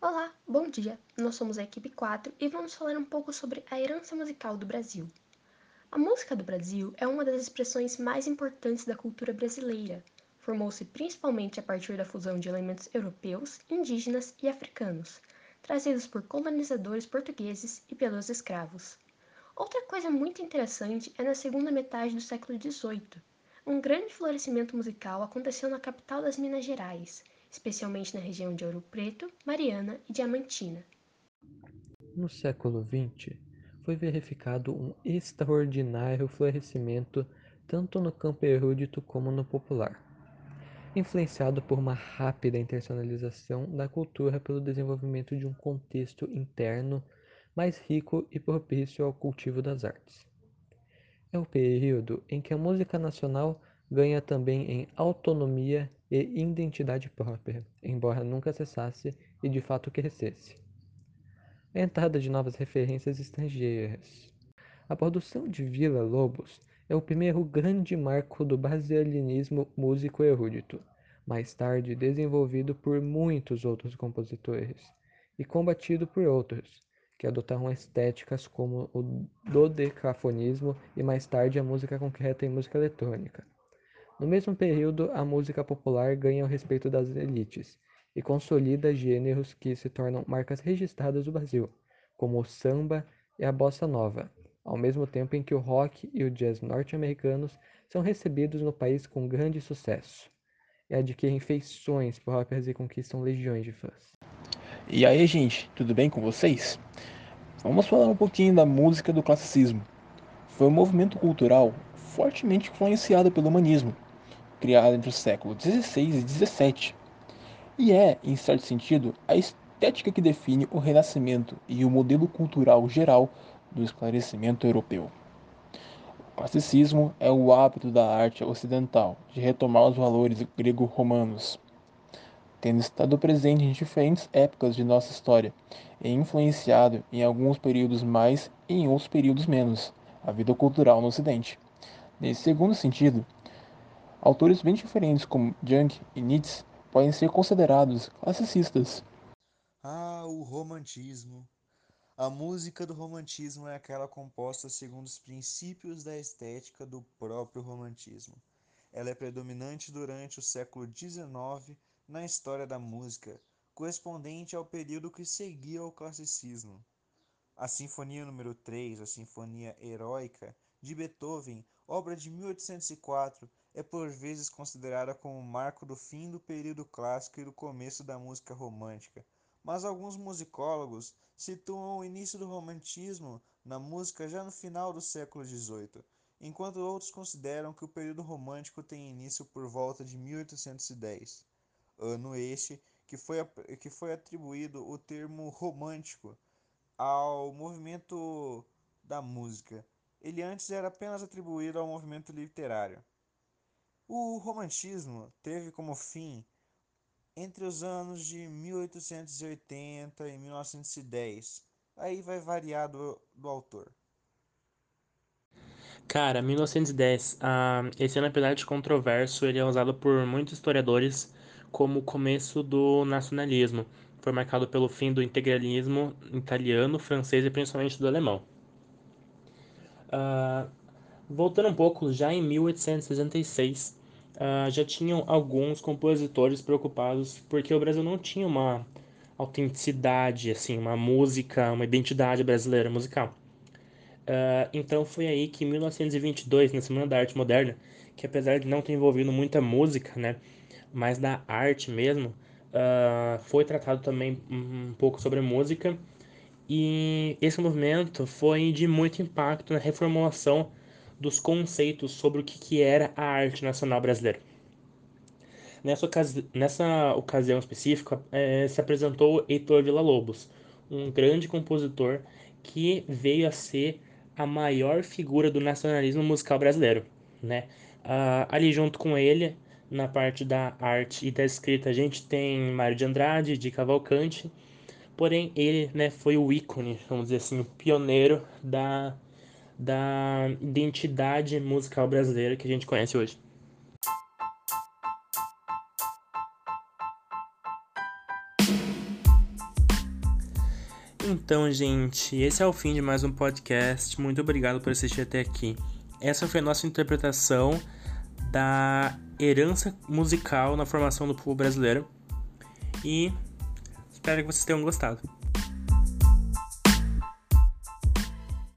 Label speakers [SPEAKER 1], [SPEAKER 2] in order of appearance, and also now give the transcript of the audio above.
[SPEAKER 1] Olá, bom dia! Nós somos a equipe 4 e vamos falar um pouco sobre a herança musical do Brasil. A música do Brasil é uma das expressões mais importantes da cultura brasileira. Formou-se principalmente a partir da fusão de elementos europeus, indígenas e africanos, trazidos por colonizadores portugueses e pelos escravos. Outra coisa muito interessante é na segunda metade do século XVIII. Um grande florescimento musical aconteceu na capital das Minas Gerais, especialmente na região de Ouro Preto, Mariana e Diamantina.
[SPEAKER 2] No século XX, foi verificado um extraordinário florescimento tanto no campo erudito como no popular, influenciado por uma rápida internacionalização da cultura pelo desenvolvimento de um contexto interno mais rico e propício ao cultivo das artes. É o período em que a música nacional ganha também em autonomia e identidade própria, embora nunca cessasse e de fato crescesse. A entrada de novas referências estrangeiras. A produção de Vila Lobos é o primeiro grande marco do brasilianismo músico erudito, mais tarde desenvolvido por muitos outros compositores e combatido por outros, que adotaram estéticas como o dodecafonismo e mais tarde a música concreta e música eletrônica. No mesmo período, a música popular ganha o respeito das elites e consolida gêneros que se tornam marcas registradas do Brasil, como o samba e a bossa nova, ao mesmo tempo em que o rock e o jazz norte-americanos são recebidos no país com grande sucesso e adquirem feições próprias e conquistam legiões de fãs.
[SPEAKER 3] E aí, gente, tudo bem com vocês? Vamos falar um pouquinho da música do classicismo. Foi um movimento cultural fortemente influenciado pelo humanismo, criada entre os séculos XVI e XVII, e é, em certo sentido, a estética que define o Renascimento e o modelo cultural geral do esclarecimento europeu. O classicismo é o hábito da arte ocidental de retomar os valores grego-romanos, tendo estado presente em diferentes épocas de nossa história e influenciado em alguns períodos mais e em outros períodos menos a vida cultural no Ocidente. Nesse segundo sentido, Autores bem diferentes como Jung e Nietzsche podem ser considerados classicistas.
[SPEAKER 4] Ah, o romantismo. A música do romantismo é aquela composta segundo os princípios da estética do próprio romantismo. Ela é predominante durante o século XIX na história da música, correspondente ao período que seguia ao classicismo. A Sinfonia número 3, a Sinfonia Heróica, de Beethoven, obra de 1804, é por vezes considerada como marco do fim do período clássico e do começo da música romântica, mas alguns musicólogos situam o início do romantismo na música já no final do século XVIII, enquanto outros consideram que o período romântico tem início por volta de 1810, ano este que foi, que foi atribuído o termo romântico ao movimento da música. Ele antes era apenas atribuído ao movimento literário. O romantismo teve como fim entre os anos de 1880 e 1910. Aí vai variar do, do autor.
[SPEAKER 5] Cara, 1910. Ah, esse ano, apesar de controverso, ele é usado por muitos historiadores como o começo do nacionalismo. Foi marcado pelo fim do integralismo italiano, francês e principalmente do alemão. Ah, voltando um pouco, já em 1866, uh, já tinham alguns compositores preocupados porque o Brasil não tinha uma autenticidade, assim, uma música, uma identidade brasileira musical. Uh, então foi aí que em 1922, na Semana da Arte Moderna, que apesar de não ter envolvido muita música, né, mas da arte mesmo, uh, foi tratado também um pouco sobre música. E esse movimento foi de muito impacto na reformulação dos conceitos sobre o que, que era a arte nacional brasileira. Nessa, ocasi nessa ocasião específica, é, se apresentou Heitor Villa-Lobos, um grande compositor que veio a ser a maior figura do nacionalismo musical brasileiro. Né? Ah, ali junto com ele, na parte da arte e da escrita, a gente tem Mário de Andrade, de Cavalcante, porém ele né, foi o ícone, vamos dizer assim, o pioneiro da da identidade musical brasileira que a gente conhece hoje. Então, gente, esse é o fim de mais um podcast. Muito obrigado por assistir até aqui. Essa foi a nossa interpretação da herança musical na formação do povo brasileiro. E espero que vocês tenham gostado.